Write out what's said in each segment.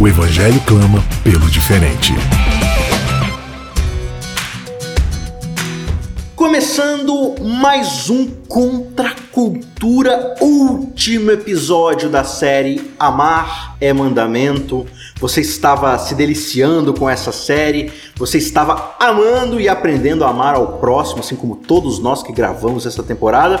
O Evangelho clama pelo diferente. Começando mais um Contra Cultura, último episódio da série Amar é Mandamento. Você estava se deliciando com essa série, você estava amando e aprendendo a amar ao próximo, assim como todos nós que gravamos essa temporada.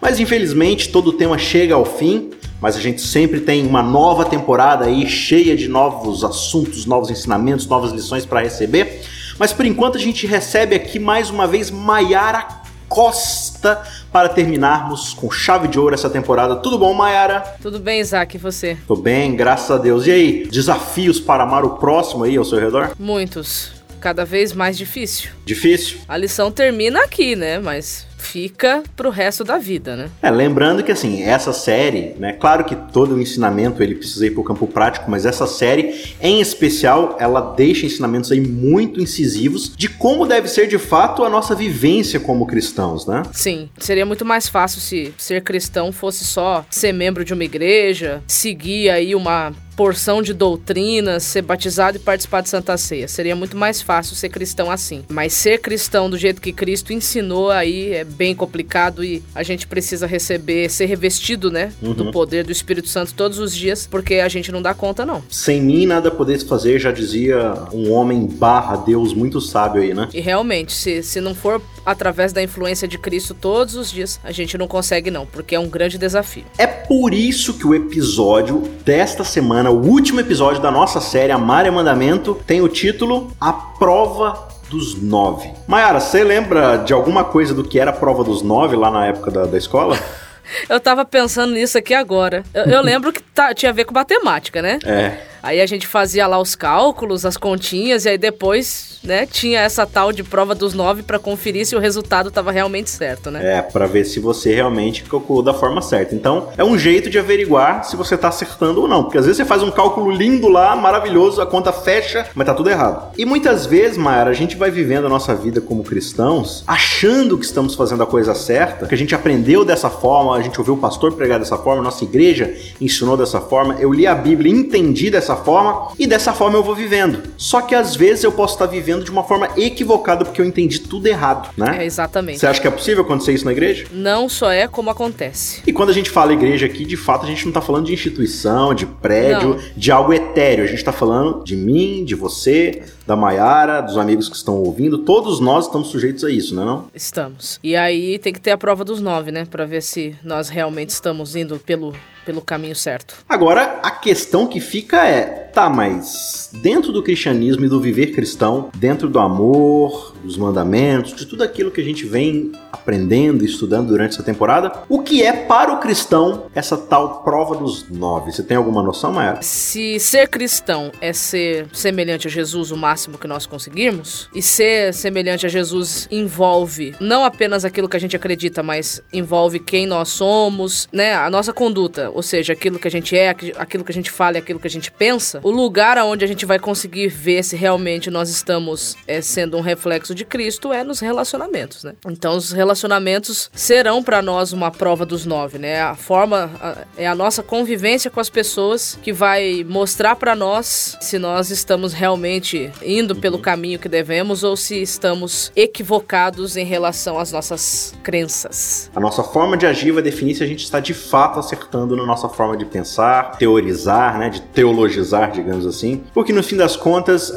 Mas infelizmente todo o tema chega ao fim, mas a gente sempre tem uma nova temporada aí cheia de novos assuntos, novos ensinamentos, novas lições para receber. Mas por enquanto a gente recebe aqui mais uma vez Maiara Costa para terminarmos com chave de ouro essa temporada. Tudo bom, Mayara? Tudo bem, Isaac, e você? Tô bem, graças a Deus. E aí, desafios para amar o próximo aí ao seu redor? Muitos. Cada vez mais difícil. Difícil? A lição termina aqui, né? Mas fica pro resto da vida, né? É, lembrando que assim, essa série, né, claro que todo o ensinamento ele precisa ir pro campo prático, mas essa série, em especial, ela deixa ensinamentos aí muito incisivos de como deve ser de fato a nossa vivência como cristãos, né? Sim, seria muito mais fácil se ser cristão fosse só ser membro de uma igreja, seguir aí uma porção de doutrinas, ser batizado e participar de Santa Ceia. Seria muito mais fácil ser cristão assim. Mas ser cristão do jeito que Cristo ensinou aí é bem complicado e a gente precisa receber, ser revestido, né, uhum. do poder do Espírito Santo todos os dias, porque a gente não dá conta não. Sem mim nada podeis fazer, já dizia um homem barra Deus muito sábio aí, né? E realmente, se, se não for através da influência de Cristo todos os dias, a gente não consegue não, porque é um grande desafio. É por isso que o episódio desta semana, o último episódio da nossa série Amar é Mandamento, tem o título A Prova dos nove. Mayara, você lembra de alguma coisa do que era a prova dos nove lá na época da, da escola? eu tava pensando nisso aqui agora. Eu, eu lembro que tá, tinha a ver com matemática, né? É. Aí a gente fazia lá os cálculos, as continhas, e aí depois, né, tinha essa tal de prova dos nove para conferir se o resultado estava realmente certo, né? É, para ver se você realmente calculou da forma certa. Então, é um jeito de averiguar se você tá acertando ou não. Porque às vezes você faz um cálculo lindo lá, maravilhoso, a conta fecha, mas tá tudo errado. E muitas vezes, Mayara, a gente vai vivendo a nossa vida como cristãos, achando que estamos fazendo a coisa certa, que a gente aprendeu dessa forma, a gente ouviu o pastor pregar dessa forma, nossa igreja ensinou dessa forma, eu li a Bíblia e entendi dessa forma e dessa forma eu vou vivendo. Só que às vezes eu posso estar vivendo de uma forma equivocada porque eu entendi tudo errado, né? É, exatamente. Você acha que é possível acontecer isso na igreja? Não só é como acontece. E quando a gente fala igreja aqui, de fato a gente não está falando de instituição, de prédio, não. de algo etéreo. A gente está falando de mim, de você, da Maiara, dos amigos que estão ouvindo. Todos nós estamos sujeitos a isso, não é não? Estamos. E aí tem que ter a prova dos nove, né? Para ver se nós realmente estamos indo pelo pelo caminho certo. Agora, a questão que fica é, tá, mas dentro do cristianismo e do viver cristão, dentro do amor, dos mandamentos, de tudo aquilo que a gente vem aprendendo e estudando durante essa temporada, o que é para o cristão essa tal prova dos nove? Você tem alguma noção, Maia? Se ser cristão é ser semelhante a Jesus o máximo que nós conseguirmos, e ser semelhante a Jesus envolve não apenas aquilo que a gente acredita, mas envolve quem nós somos, né, a nossa conduta, ou seja, aquilo que a gente é, aquilo que a gente fala e aquilo que a gente pensa, o lugar aonde a gente vai conseguir ver se realmente nós estamos é, sendo um reflexo de Cristo é nos relacionamentos, né? Então os relacionamentos serão para nós uma prova dos nove, né? A forma a, é a nossa convivência com as pessoas que vai mostrar para nós se nós estamos realmente indo pelo caminho que devemos ou se estamos equivocados em relação às nossas crenças. A nossa forma de agir vai definir se a gente está de fato acertando no nossa forma de pensar, teorizar, né, de teologizar, digamos assim, porque no fim das contas uh,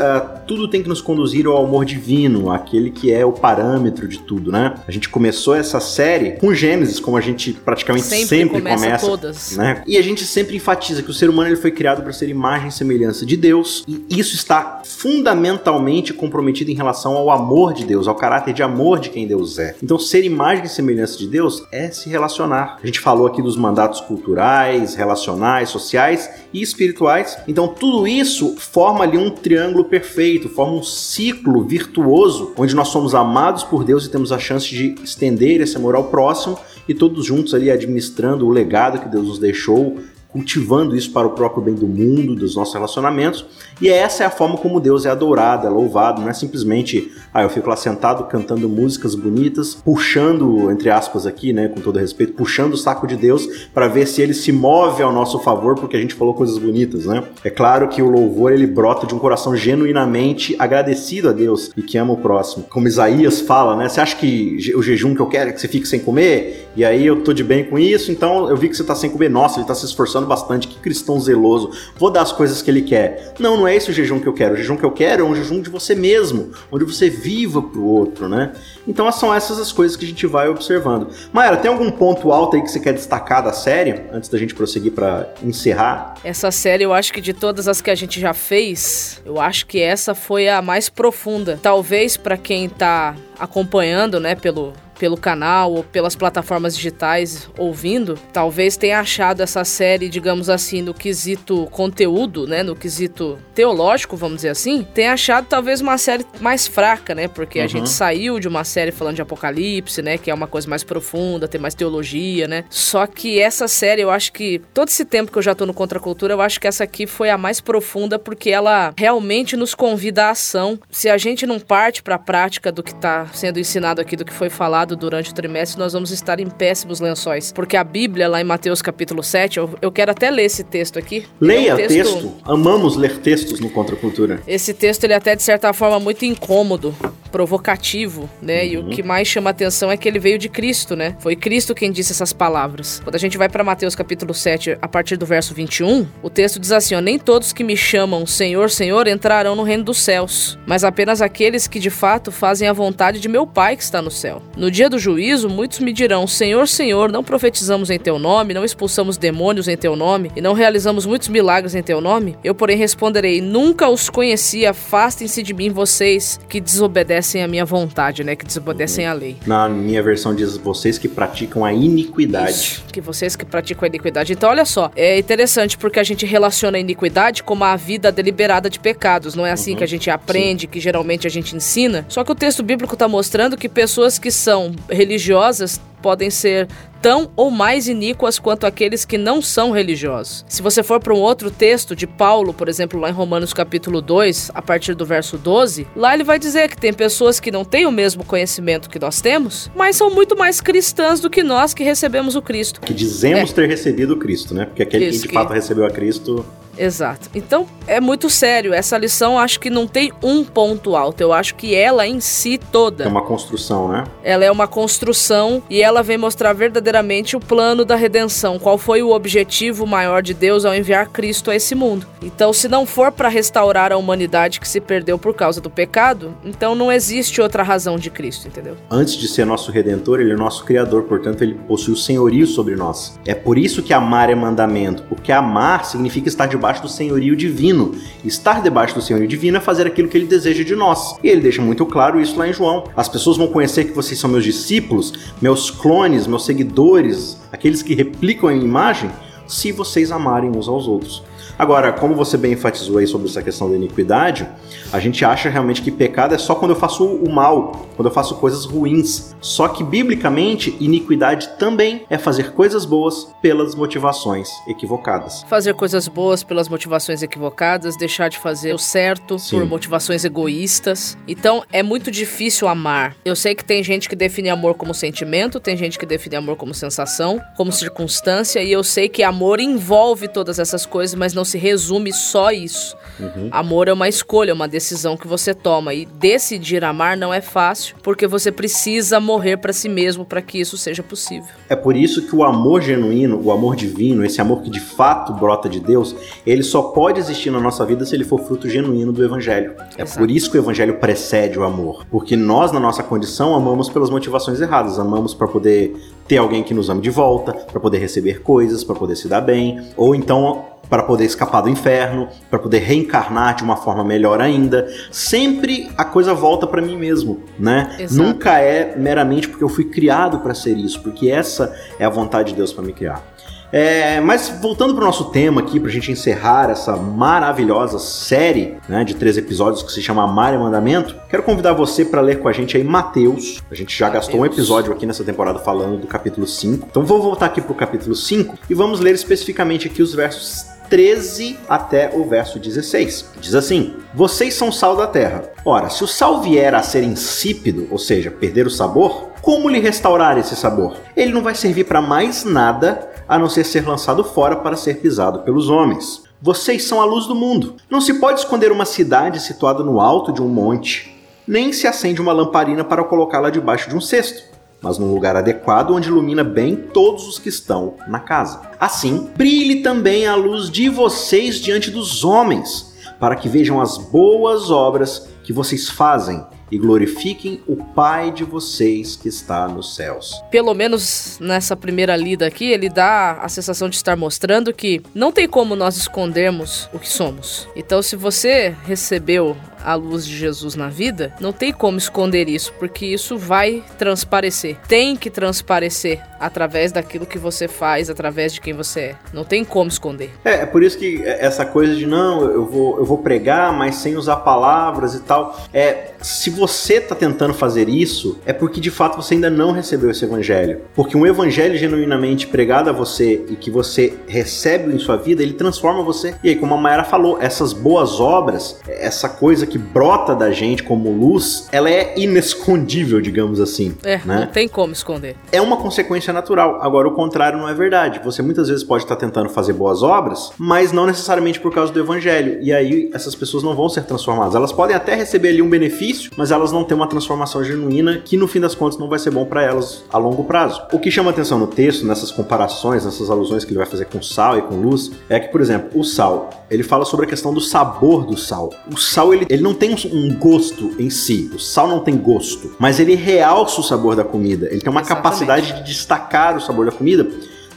tudo tem que nos conduzir ao amor divino, aquele que é o parâmetro de tudo, né? A gente começou essa série com Gênesis, como a gente praticamente sempre, sempre começa, começa, todas. né? E a gente sempre enfatiza que o ser humano ele foi criado para ser imagem e semelhança de Deus, e isso está fundamentalmente comprometido em relação ao amor de Deus, ao caráter de amor de quem Deus é. Então, ser imagem e semelhança de Deus é se relacionar. A gente falou aqui dos mandatos culturais relacionais, sociais e espirituais. Então, tudo tudo isso forma ali um triângulo perfeito, forma um ciclo virtuoso, onde nós somos amados por Deus e temos a chance de estender esse amor ao próximo e todos juntos ali administrando o legado que Deus nos deixou, cultivando isso para o próprio bem do mundo, dos nossos relacionamentos. E essa é a forma como Deus é adorado, é louvado, não é simplesmente, ah, eu fico lá sentado cantando músicas bonitas, puxando, entre aspas aqui, né, com todo respeito, puxando o saco de Deus para ver se ele se move ao nosso favor porque a gente falou coisas bonitas, né? É claro que o louvor ele brota de um coração genuinamente agradecido a Deus e que ama o próximo. Como Isaías fala, né? Você acha que o jejum que eu quero é que você fique sem comer? E aí eu tô de bem com isso, então eu vi que você tá sem comer. Nossa, ele tá se esforçando bastante, que cristão zeloso, vou dar as coisas que ele quer. Não, não é esse o jejum que eu quero. O jejum que eu quero é um jejum de você mesmo, onde você viva pro outro, né? Então são essas as coisas que a gente vai observando. Maera, tem algum ponto alto aí que você quer destacar da série, antes da gente prosseguir para encerrar? Essa série, eu acho que de todas as que a gente já fez, eu acho que essa foi a mais profunda. Talvez para quem tá acompanhando, né, pelo pelo canal ou pelas plataformas digitais ouvindo, talvez tenha achado essa série, digamos assim, no quesito conteúdo, né, no quesito teológico, vamos dizer assim, tenha achado talvez uma série mais fraca, né, porque uhum. a gente saiu de uma série falando de Apocalipse, né, que é uma coisa mais profunda, tem mais teologia, né. Só que essa série, eu acho que todo esse tempo que eu já tô no Contracultura, eu acho que essa aqui foi a mais profunda porque ela realmente nos convida à ação. Se a gente não parte para a prática do que tá sendo ensinado aqui, do que foi falado durante o trimestre, nós vamos estar em péssimos lençóis. Porque a Bíblia, lá em Mateus capítulo 7, eu, eu quero até ler esse texto aqui. Leia é um texto... texto. Amamos ler textos no Contracultura. Esse texto, ele é até, de certa forma, muito incômodo provocativo, né? Uhum. E o uhum. que mais chama atenção é que ele veio de Cristo, né? Foi Cristo quem disse essas palavras. Quando a gente vai para Mateus capítulo 7, a partir do verso 21, o texto diz assim: ó, Nem todos que me chamam Senhor, Senhor entrarão no reino dos céus, mas apenas aqueles que de fato fazem a vontade de meu Pai que está no céu. No dia do juízo, muitos me dirão: Senhor, Senhor, não profetizamos em teu nome, não expulsamos demônios em teu nome e não realizamos muitos milagres em teu nome? Eu, porém, responderei: Nunca os conheci, afastem-se de mim, vocês que desobedecem a minha vontade, né? Que desobedecem a lei. Na minha versão diz vocês que praticam a iniquidade. Isso, que vocês que praticam a iniquidade. Então, olha só, é interessante porque a gente relaciona a iniquidade como a vida deliberada de pecados. Não é assim uhum. que a gente aprende, Sim. que geralmente a gente ensina. Só que o texto bíblico está mostrando que pessoas que são religiosas podem ser tão ou mais iníquas quanto aqueles que não são religiosos. Se você for para um outro texto de Paulo, por exemplo, lá em Romanos capítulo 2, a partir do verso 12, lá ele vai dizer que tem pessoas que não têm o mesmo conhecimento que nós temos, mas são muito mais cristãs do que nós que recebemos o Cristo. Que dizemos é. ter recebido o Cristo, né? Porque aquele Isso, que de fato recebeu a Cristo Exato. Então, é muito sério. Essa lição acho que não tem um ponto alto. Eu acho que ela em si toda. É uma construção, né? Ela é uma construção e ela vem mostrar verdadeiramente o plano da redenção. Qual foi o objetivo maior de Deus ao enviar Cristo a esse mundo. Então, se não for para restaurar a humanidade que se perdeu por causa do pecado, então não existe outra razão de Cristo, entendeu? Antes de ser nosso redentor, ele é nosso criador, portanto, ele possui o senhorio sobre nós. É por isso que amar é mandamento, porque amar significa estar debaixo debaixo do senhorio divino. Estar debaixo do senhorio divino é fazer aquilo que ele deseja de nós. E ele deixa muito claro isso lá em João. As pessoas vão conhecer que vocês são meus discípulos, meus clones, meus seguidores, aqueles que replicam a imagem, se vocês amarem uns aos outros. Agora, como você bem enfatizou aí sobre essa questão da iniquidade, a gente acha realmente que pecado é só quando eu faço o mal, quando eu faço coisas ruins. Só que, biblicamente, iniquidade também é fazer coisas boas pelas motivações equivocadas. Fazer coisas boas pelas motivações equivocadas, deixar de fazer o certo Sim. por motivações egoístas. Então, é muito difícil amar. Eu sei que tem gente que define amor como sentimento, tem gente que define amor como sensação, como circunstância, e eu sei que amor envolve todas essas coisas, mas não se resume só isso. Uhum. Amor é uma escolha, uma decisão que você toma. E decidir amar não é fácil, porque você precisa morrer para si mesmo para que isso seja possível. É por isso que o amor genuíno, o amor divino, esse amor que de fato brota de Deus, ele só pode existir na nossa vida se ele for fruto genuíno do Evangelho. É Exato. por isso que o Evangelho precede o amor. Porque nós, na nossa condição, amamos pelas motivações erradas. Amamos para poder ter alguém que nos ame de volta, para poder receber coisas, para poder se dar bem, ou então para poder escapar do inferno, para poder reencarnar de uma forma melhor ainda. Sempre a coisa volta para mim mesmo, né? Exato. Nunca é meramente porque eu fui criado para ser isso, porque essa é a vontade de Deus para me criar. É, mas voltando para o nosso tema aqui, para a gente encerrar essa maravilhosa série né, de três episódios que se chama Amar e Mandamento, quero convidar você para ler com a gente aí Mateus. A gente já Mateus. gastou um episódio aqui nessa temporada falando do capítulo 5. Então vou voltar aqui para o capítulo 5 e vamos ler especificamente aqui os versos 13 até o verso 16. Diz assim: Vocês são sal da terra. Ora, se o sal vier a ser insípido, ou seja, perder o sabor, como lhe restaurar esse sabor? Ele não vai servir para mais nada a não ser ser lançado fora para ser pisado pelos homens. Vocês são a luz do mundo. Não se pode esconder uma cidade situada no alto de um monte, nem se acende uma lamparina para colocá-la debaixo de um cesto, mas num lugar adequado onde ilumina bem todos os que estão na casa. Assim, brilhe também a luz de vocês diante dos homens, para que vejam as boas obras que vocês fazem e glorifiquem o Pai de vocês que está nos céus. Pelo menos nessa primeira lida aqui, ele dá a sensação de estar mostrando que não tem como nós escondermos o que somos. Então, se você recebeu a luz de Jesus na vida, não tem como esconder isso, porque isso vai transparecer. Tem que transparecer através daquilo que você faz, através de quem você é. Não tem como esconder. É, é por isso que essa coisa de não, eu vou, eu vou pregar, mas sem usar palavras e tal. É, se você está tentando fazer isso, é porque de fato você ainda não recebeu esse evangelho. Porque um evangelho genuinamente pregado a você e que você recebe em sua vida, ele transforma você. E aí, como a Mayara falou, essas boas obras, essa coisa que brota da gente como luz, ela é inescondível, digamos assim. É, né? não tem como esconder. É uma consequência natural. Agora, o contrário não é verdade. Você muitas vezes pode estar tentando fazer boas obras, mas não necessariamente por causa do evangelho. E aí, essas pessoas não vão ser transformadas. Elas podem até receber ali um benefício, mas elas não têm uma transformação genuína que, no fim das contas, não vai ser bom para elas a longo prazo. O que chama atenção no texto, nessas comparações, nessas alusões que ele vai fazer com sal e com luz, é que, por exemplo, o sal, ele fala sobre a questão do sabor do sal. O sal, ele, ele não tem um gosto em si. O sal não tem gosto, mas ele realça o sabor da comida. Ele tem uma Exatamente. capacidade de destacar o sabor da comida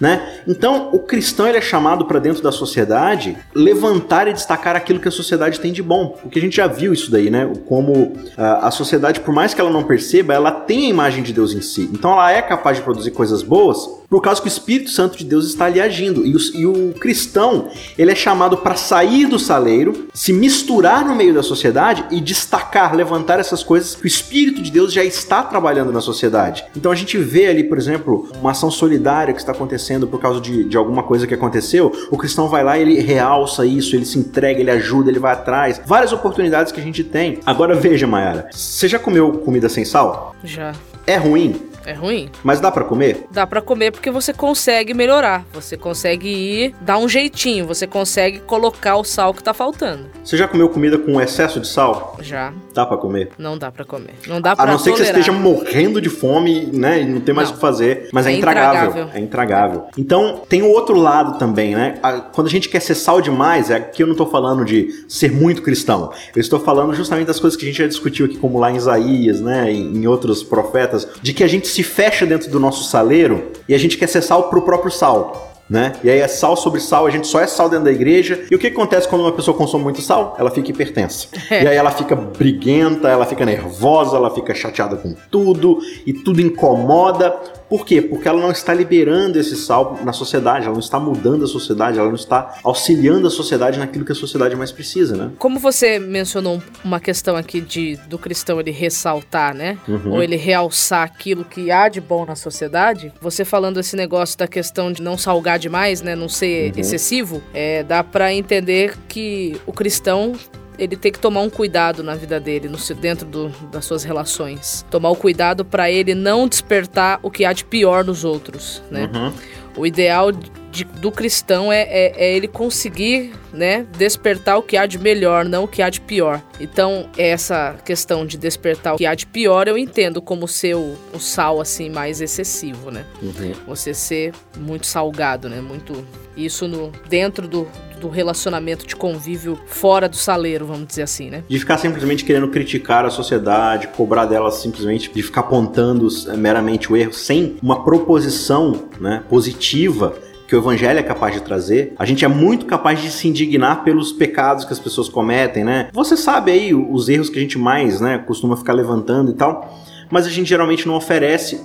né? Então, o cristão ele é chamado para dentro da sociedade levantar e destacar aquilo que a sociedade tem de bom. Porque a gente já viu isso daí, né? Como a, a sociedade, por mais que ela não perceba, ela tem a imagem de Deus em si. Então, ela é capaz de produzir coisas boas por causa que o Espírito Santo de Deus está ali agindo. E o, e o cristão, ele é chamado para sair do saleiro, se misturar no meio da sociedade e destacar, levantar essas coisas que o Espírito de Deus já está trabalhando na sociedade. Então, a gente vê ali, por exemplo, uma ação solidária que está acontecendo por causa de, de alguma coisa que aconteceu, o cristão vai lá e ele realça isso, ele se entrega, ele ajuda, ele vai atrás. Várias oportunidades que a gente tem. Agora veja, Mayara, você já comeu comida sem sal? Já. É ruim? É ruim. Mas dá para comer? Dá para comer porque você consegue melhorar. Você consegue ir, dar um jeitinho. Você consegue colocar o sal que tá faltando. Você já comeu comida com excesso de sal? Já. Dá para comer? Não dá para comer. Não dá para A não ser tolerar. que você esteja morrendo de fome, né? E não tem mais o que fazer. Mas é, é intragável. intragável. É intragável. Então, tem o outro lado também, né? Quando a gente quer ser sal demais, é que eu não tô falando de ser muito cristão. Eu estou falando justamente das coisas que a gente já discutiu aqui, como lá em Isaías, né? Em outros profetas, de que a gente se fecha dentro do nosso saleiro e a gente quer ser sal pro próprio sal. Né? E aí é sal sobre sal, a gente só é sal dentro da igreja. E o que acontece quando uma pessoa consome muito sal? Ela fica hipertensa. É. E aí ela fica briguenta, ela fica nervosa, ela fica chateada com tudo e tudo incomoda. Por quê? Porque ela não está liberando esse sal na sociedade, ela não está mudando a sociedade, ela não está auxiliando a sociedade naquilo que a sociedade mais precisa, né? Como você mencionou uma questão aqui de do cristão ele ressaltar, né? Uhum. Ou ele realçar aquilo que há de bom na sociedade, você falando esse negócio da questão de não salgar demais, né? Não ser uhum. excessivo, é, dá para entender que o cristão ele tem que tomar um cuidado na vida dele, no, dentro do, das suas relações. Tomar o cuidado para ele não despertar o que há de pior nos outros, né? Uhum. O ideal de, do cristão é, é, é, ele conseguir, né, despertar o que há de melhor, não o que há de pior. Então, essa questão de despertar o que há de pior, eu entendo como ser o, o sal, assim, mais excessivo, né? Uhum. Você ser muito salgado, né? Muito... Isso no, dentro do, do relacionamento de convívio fora do saleiro, vamos dizer assim, né? De ficar simplesmente querendo criticar a sociedade, cobrar dela simplesmente, de ficar apontando eh, meramente o erro, sem uma proposição né, positiva que o evangelho é capaz de trazer. A gente é muito capaz de se indignar pelos pecados que as pessoas cometem, né? Você sabe aí os erros que a gente mais, né, costuma ficar levantando e tal, mas a gente geralmente não oferece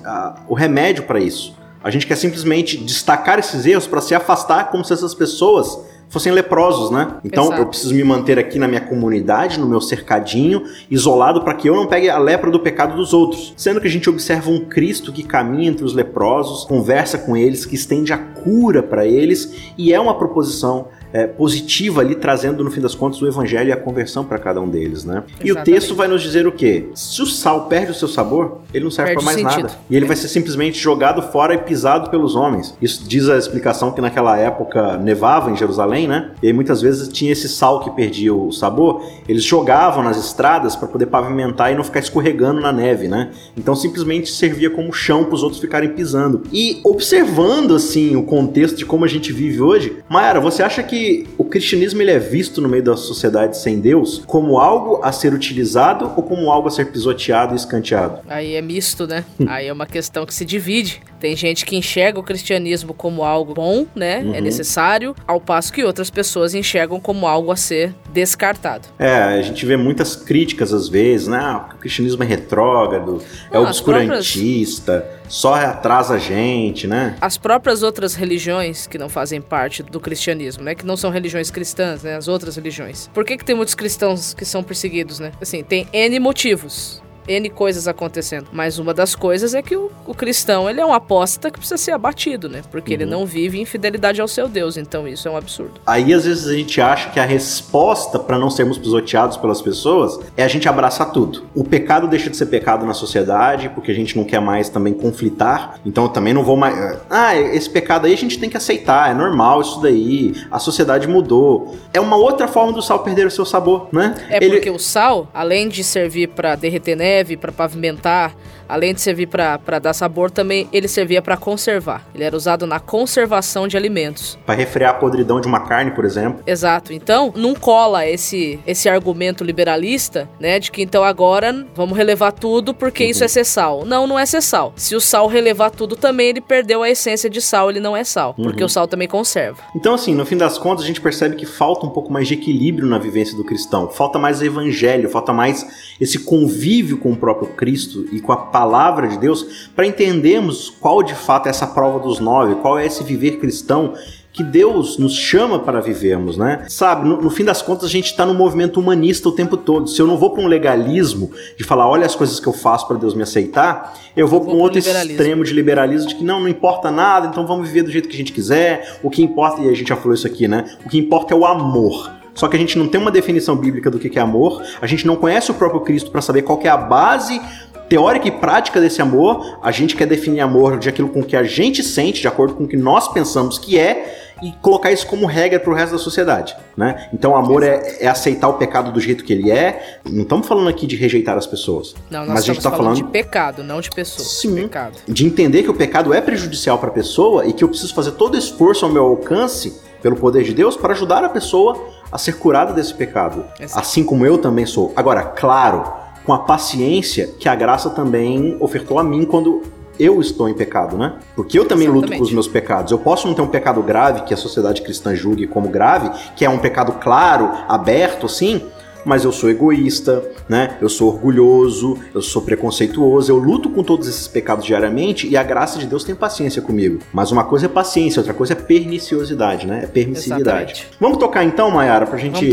o remédio para isso. A gente quer simplesmente destacar esses erros para se afastar como se essas pessoas fossem leprosos, né? Então Exato. eu preciso me manter aqui na minha comunidade, no meu cercadinho, isolado para que eu não pegue a lepra do pecado dos outros. Sendo que a gente observa um Cristo que caminha entre os leprosos, conversa com eles, que estende a cura para eles e é uma proposição é, positiva ali, trazendo no fim das contas o evangelho e a conversão para cada um deles, né? E o Exatamente. texto vai nos dizer o quê? Se o sal perde o seu sabor, ele não serve para mais nada. E ele vai ser simplesmente jogado fora e pisado pelos homens. Isso diz a explicação que naquela época nevava em Jerusalém, né? E aí muitas vezes tinha esse sal que perdia o sabor, eles jogavam nas estradas para poder pavimentar e não ficar escorregando na neve, né? Então simplesmente servia como chão para os outros ficarem pisando. E observando assim o contexto de como a gente vive hoje, Mayara, você acha que o cristianismo ele é visto no meio da sociedade sem Deus como algo a ser utilizado ou como algo a ser pisoteado e escanteado? Aí é misto, né? Aí é uma questão que se divide. Tem gente que enxerga o cristianismo como algo bom, né? É necessário, ao passo que outras pessoas enxergam como algo a ser descartado. É, a gente vê muitas críticas às vezes, né? Ah, o cristianismo é retrógrado, é Não, as obscurantista, só atrasa a gente, né? As próprias outras religiões que não fazem parte do cristianismo, né? Que não são religiões cristãs, né? As outras religiões. Por que, que tem muitos cristãos que são perseguidos, né? Assim, tem N motivos. N coisas acontecendo. Mas uma das coisas é que o, o cristão, ele é um apóstata que precisa ser abatido, né? Porque ele não vive em fidelidade ao seu Deus. Então isso é um absurdo. Aí às vezes a gente acha que a resposta para não sermos pisoteados pelas pessoas é a gente abraçar tudo. O pecado deixa de ser pecado na sociedade porque a gente não quer mais também conflitar. Então eu também não vou mais. Ah, esse pecado aí a gente tem que aceitar, é normal isso daí. A sociedade mudou. É uma outra forma do sal perder o seu sabor, né? É Ele- porque o sal, além de servir pra derreter neve, pra pavimentar, além de servir pra dar sabor, também ele servia pra conservar. Ele era usado na conservação de alimentos. Para refrear a podridão de uma carne, por exemplo. Exato. Então, não cola esse esse argumento liberalista, né, de que então agora vamos relevar tudo porque isso é ser sal. Não, não é ser sal. Se o sal relevar tudo também, ele perdeu a essência de sal, ele não é sal, porque o sal também conserva. Então, assim, no fim das contas, a gente percebe que falta um pouco mais de equilíbrio na vivência do cristão. Falta mais evangelho, falta mais esse convívio com o próprio Cristo e com a palavra de Deus para entendermos qual de fato é essa prova dos nove, qual é esse viver cristão que Deus nos chama para vivermos, né? Sabe, no, no fim das contas a gente está no movimento humanista o tempo todo. Se eu não vou para um legalismo de falar, olha as coisas que eu faço para Deus me aceitar, eu vou Vou para um outro extremo de liberalismo de que não, não importa nada, então vamos viver do jeito que a gente quiser. O que importa, e a gente já falou isso aqui, né? O que importa é o amor. Só que a gente não tem uma definição bíblica do que é amor, a gente não conhece o próprio Cristo para saber qual é a base teórica e prática desse amor. A gente quer definir amor de aquilo com que a gente sente, de acordo com o que nós pensamos que é, e colocar isso como regra para o resto da sociedade, né? Então, amor é, é aceitar o pecado do jeito que ele é. Não estamos falando aqui de rejeitar as pessoas, Não, nós mas a gente está falando, falando de pecado, não de pessoas. Sim. Pecado. de entender que o pecado é prejudicial para a pessoa e que eu preciso fazer todo esforço ao meu alcance pelo poder de Deus para ajudar a pessoa a ser curada desse pecado, Exato. assim como eu também sou. Agora, claro, com a paciência que a graça também ofertou a mim quando eu estou em pecado, né? Porque eu também luto Exatamente. com os meus pecados. Eu posso não ter um pecado grave que a sociedade cristã julgue como grave, que é um pecado claro, aberto, assim, mas eu sou egoísta, né? Eu sou orgulhoso, eu sou preconceituoso, eu luto com todos esses pecados diariamente e a graça de Deus tem paciência comigo. Mas uma coisa é paciência, outra coisa é perniciosidade, né? É permissividade. Exatamente. Vamos tocar então, Mayara, pra gente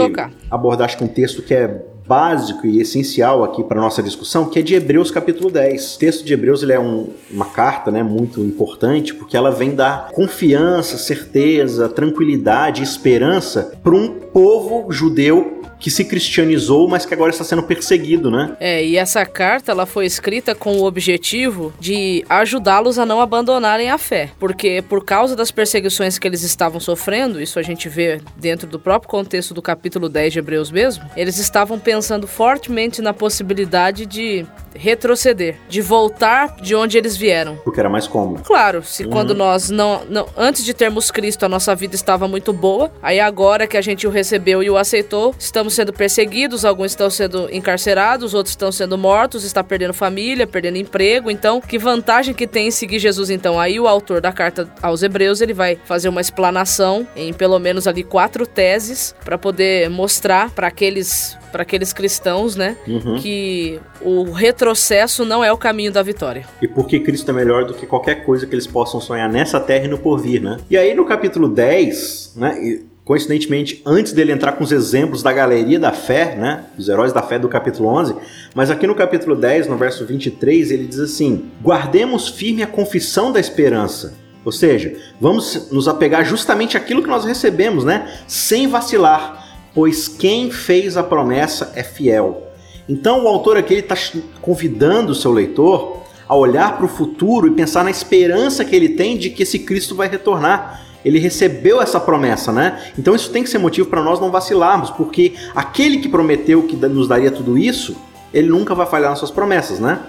abordar acho que um texto que é básico e essencial aqui para nossa discussão, que é de Hebreus capítulo 10. O texto de Hebreus ele é um- uma carta né, muito importante porque ela vem dar confiança, certeza, tranquilidade, esperança para um povo judeu que se cristianizou, mas que agora está sendo perseguido, né? É, e essa carta ela foi escrita com o objetivo de ajudá-los a não abandonarem a fé, porque por causa das perseguições que eles estavam sofrendo, isso a gente vê dentro do próprio contexto do capítulo 10 de Hebreus mesmo, eles estavam pensando fortemente na possibilidade de retroceder, de voltar de onde eles vieram. Porque era mais cômodo. Claro, se quando nós não, não. Antes de termos Cristo, a nossa vida estava muito boa. Aí agora que a gente o recebeu e o aceitou, estamos sendo perseguidos, alguns estão sendo encarcerados, outros estão sendo mortos, está perdendo família, perdendo emprego. Então, que vantagem que tem em seguir Jesus, então? Aí o autor da carta aos Hebreus, ele vai fazer uma explanação em pelo menos ali quatro teses para poder mostrar para aqueles para aqueles cristãos, né, Uhum. que o, retro, retrocesso não é o caminho da vitória. E porque Cristo é melhor do que qualquer coisa que eles possam sonhar nessa terra e no porvir, né? E aí no capítulo 10, né? E coincidentemente, antes dele entrar com os exemplos da galeria da fé, né, os heróis da fé do capítulo 11, mas aqui no capítulo 10, no verso 23, ele diz assim: "Guardemos firme a confissão da esperança". Ou seja, vamos nos apegar justamente àquilo que nós recebemos, né, sem vacilar, pois quem fez a promessa é fiel. Então o autor aqui está convidando o seu leitor a olhar para o futuro e pensar na esperança que ele tem de que esse Cristo vai retornar ele recebeu essa promessa, né? Então isso tem que ser motivo para nós não vacilarmos, porque aquele que prometeu que nos daria tudo isso, ele nunca vai falhar nas suas promessas, né?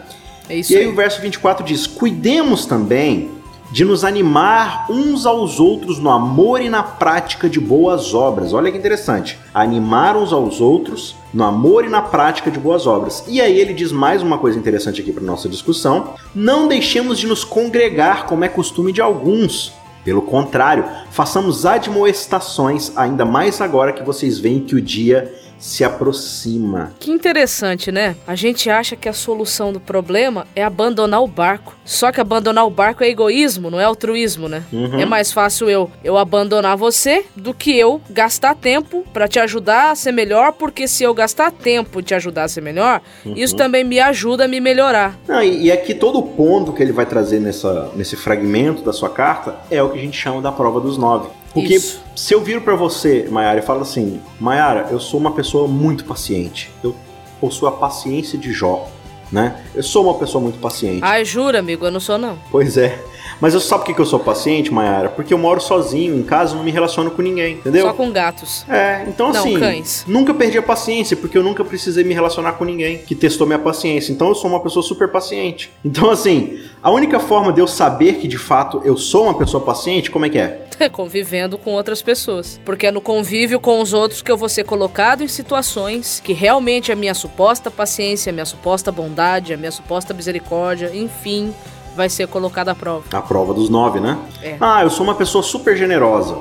É isso e aí, aí o verso 24 diz: Cuidemos também de nos animar uns aos outros no amor e na prática de boas obras. Olha que interessante. Animar uns aos outros no amor e na prática de boas obras. E aí ele diz mais uma coisa interessante aqui para nossa discussão: não deixemos de nos congregar como é costume de alguns pelo contrário, façamos admoestações, ainda mais agora que vocês veem que o dia se aproxima. Que interessante, né? A gente acha que a solução do problema é abandonar o barco. Só que abandonar o barco é egoísmo, não é altruísmo, né? Uhum. É mais fácil eu eu abandonar você do que eu gastar tempo para te ajudar a ser melhor, porque se eu gastar tempo te ajudar a ser melhor, Uhum. isso também me ajuda a me melhorar. Não, e, e aqui todo o ponto que ele vai trazer nessa, nesse fragmento da sua carta é o que a gente chama da prova dos nove. Porque Isso. se eu viro pra você, Mayara, e falo assim, Mayara, eu sou uma pessoa muito paciente. Eu possuo a paciência de Jó, né? Eu sou uma pessoa muito paciente. Ai, jura, amigo, eu não sou não. Pois é. Mas eu sabe por que eu sou paciente, Mayara? Porque eu moro sozinho, em casa, não me relaciono com ninguém, entendeu? Só com gatos. É, então Não, assim, cães. nunca perdi a paciência, porque eu nunca precisei me relacionar com ninguém que testou minha paciência. Então eu sou uma pessoa super paciente. Então assim, a única forma de eu saber que de fato eu sou uma pessoa paciente, como é que é? Convivendo com outras pessoas. Porque é no convívio com os outros que eu vou ser colocado em situações que realmente a minha suposta paciência, a minha suposta bondade, a minha suposta misericórdia, enfim, vai ser colocada à prova. A prova dos nove, né? É. Ah, eu sou uma pessoa super generosa.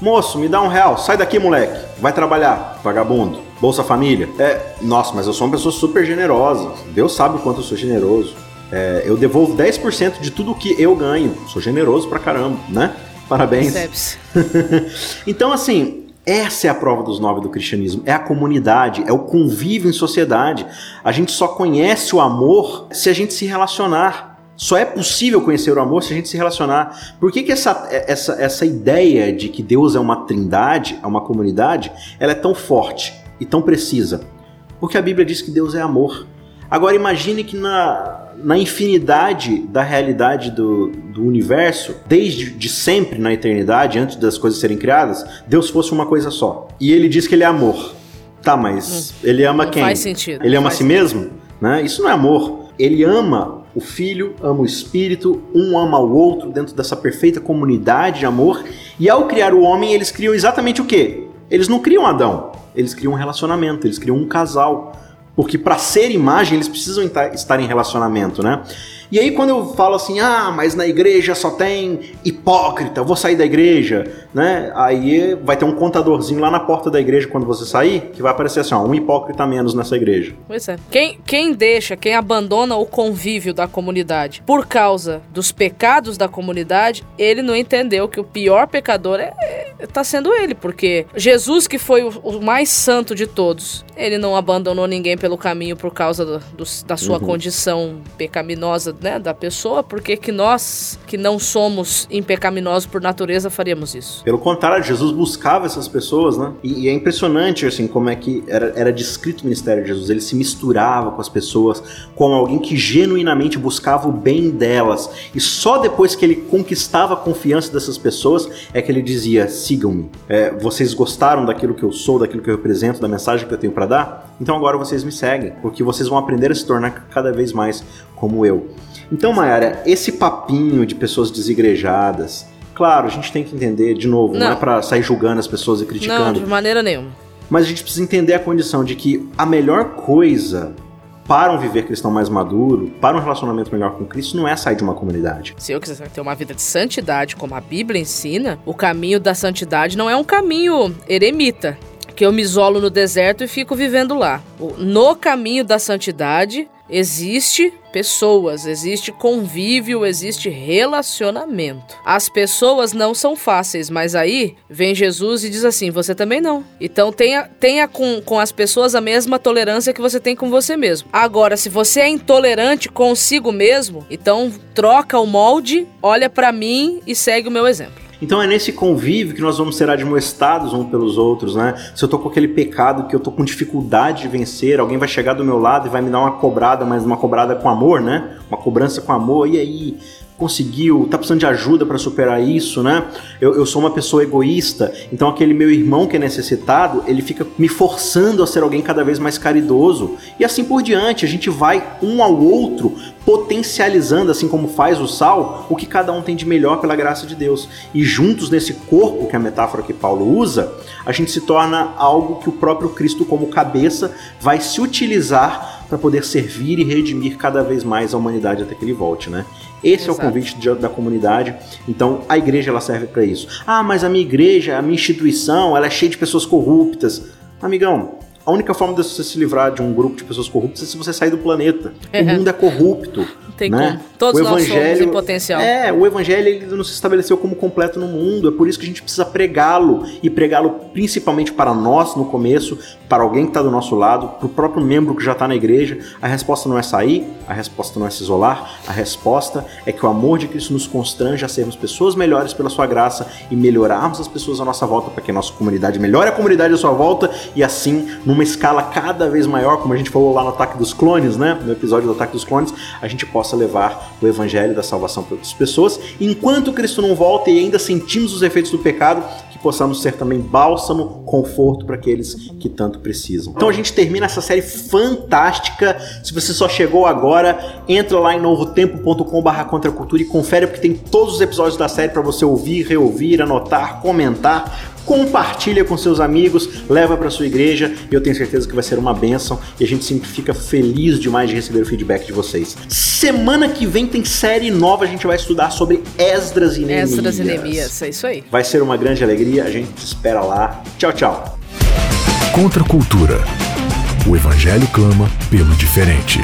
Moço, me dá um real, sai daqui, moleque. Vai trabalhar, vagabundo. Bolsa Família. É, nossa, mas eu sou uma pessoa super generosa. Deus sabe o quanto eu sou generoso. É, eu devolvo 10% de tudo que eu ganho. Sou generoso pra caramba, né? Parabéns. Então, assim, essa é a prova dos nove do cristianismo. É a comunidade, é o convívio em sociedade. A gente só conhece o amor se a gente se relacionar. Só é possível conhecer o amor se a gente se relacionar. Por que, que essa, essa, essa ideia de que Deus é uma trindade, é uma comunidade, ela é tão forte e tão precisa? Porque a Bíblia diz que Deus é amor. Agora imagine que na, na infinidade da realidade do, do universo, desde de sempre na eternidade, antes das coisas serem criadas, Deus fosse uma coisa só. E ele diz que ele é amor. Tá, mas ele ama quem? faz sentido, Ele ama a si mesmo? Né? Isso não é amor. Ele ama o filho, ama o espírito, um ama o outro dentro dessa perfeita comunidade de amor. E ao criar o homem, eles criam exatamente o quê? Eles não criam Adão, eles criam um relacionamento, eles criam um casal. Porque para ser imagem, eles precisam estar em relacionamento, né? E aí quando eu falo assim, ah, mas na igreja só tem hipócrita, eu vou sair da igreja, né? Aí vai ter um contadorzinho lá na porta da igreja quando você sair, que vai aparecer assim, ó, um hipócrita menos nessa igreja. Pois é. Quem, quem deixa, quem abandona o convívio da comunidade por causa dos pecados da comunidade, ele não entendeu que o pior pecador é, é- tá sendo ele, porque Jesus, que foi o, o mais santo de todos, ele não abandonou ninguém pelo caminho por causa do- dos- da sua condição pecaminosa, né, da pessoa, porque que nós, que não somos impecaminosos por natureza, faríamos isso. Pelo contrário, Jesus buscava essas pessoas, né? E, e é impressionante, assim, como é que era, era descrito o ministério de Jesus. Ele se misturava com as pessoas, como alguém que genuinamente buscava o bem delas. E só depois que ele conquistava a confiança dessas pessoas é que ele dizia: sigam-me. É, vocês gostaram daquilo que eu sou, daquilo que eu represento, da mensagem que eu tenho para dar? Então agora vocês me seguem, porque vocês vão aprender a se tornar cada vez mais como eu. Então, Mayara, esse papinho de pessoas desigrejadas, claro, a gente tem que entender, de novo, não, Não. é pra sair julgando as pessoas e Não, criticando, de maneira nenhuma. mas a gente precisa entender a condição de que a melhor coisa para um viver cristão mais maduro, para um relacionamento melhor com Cristo, não é sair de uma comunidade. Se eu quiser ter uma vida de santidade, como a Bíblia ensina, o caminho da santidade não é um caminho eremita, que eu me isolo no deserto e fico vivendo lá. No caminho da santidade, existe pessoas, existe convívio, existe relacionamento. As pessoas não são fáceis, mas aí vem Jesus e diz assim: você também não. Então tenha, tenha com, com as pessoas a mesma tolerância que você tem com você mesmo. Agora, se você é intolerante consigo mesmo, então troca o molde, olha para mim e segue o meu exemplo. Então é nesse convívio que nós vamos ser admoestados uns pelos outros, né? Se eu tô com aquele pecado que eu tô com dificuldade de vencer, alguém vai chegar do meu lado e vai me dar uma cobrada, mas uma cobrada com amor, né? Uma cobrança com amor. E aí, conseguiu, tá precisando de ajuda para superar isso, né? Eu, eu, sou uma pessoa egoísta, então aquele meu irmão que é necessitado, ele fica me forçando a ser alguém cada vez mais caridoso. E assim por diante, a gente vai um ao outro potencializando, assim como faz o sal, o que cada um tem de melhor pela graça de Deus. E juntos nesse corpo, que é a metáfora que Paulo usa, a gente se torna algo que o próprio Cristo, como cabeça, vai se utilizar para poder servir e redimir cada vez mais a humanidade até que ele volte, né? Esse Exato. é o convite de, da comunidade. Então, a igreja ela serve para isso. Ah, mas a minha igreja, a minha instituição, ela é cheia de pessoas corruptas. Amigão, a única forma de você se livrar de um grupo de pessoas corruptas é se você sair do planeta. O mundo é corrupto. Tem né? como. Todos o evangelho, nós somos em potencial. É, o evangelho ele não se estabeleceu como completo no mundo. É por isso que a gente precisa pregá-lo e pregá-lo principalmente para nós no começo, para alguém que está do nosso lado, para o próprio membro que já está na igreja. A resposta não é sair, a resposta não é se isolar, a resposta é que o amor de Cristo nos constrange a sermos pessoas melhores pela sua graça e melhorarmos as pessoas à nossa volta para que a nossa comunidade melhore a comunidade à sua volta e assim, numa escala cada vez maior, como a gente falou lá no Ataque dos Clones, né? No episódio do Ataque dos Clones, a gente possa levar o evangelho da salvação para outras pessoas, enquanto Cristo não volta e ainda sentimos os efeitos do pecado, que possamos ser também bálsamo, conforto para aqueles que tanto precisam. Então a gente termina essa série fantástica. Se você só chegou agora, entra lá em novotempo.com/contracultura e confere porque tem todos os episódios da série para você ouvir, reouvir, anotar, comentar compartilha com seus amigos, leva para sua igreja e eu tenho certeza que vai ser uma benção e a gente sempre fica feliz demais de receber o feedback de vocês. Semana que vem tem série nova, a gente vai estudar sobre Esdras e Neemias. Esdras e Neemias, é isso aí. Vai ser uma grande alegria, a gente te espera lá. Tchau, tchau. Contra a cultura. O evangelho clama pelo diferente.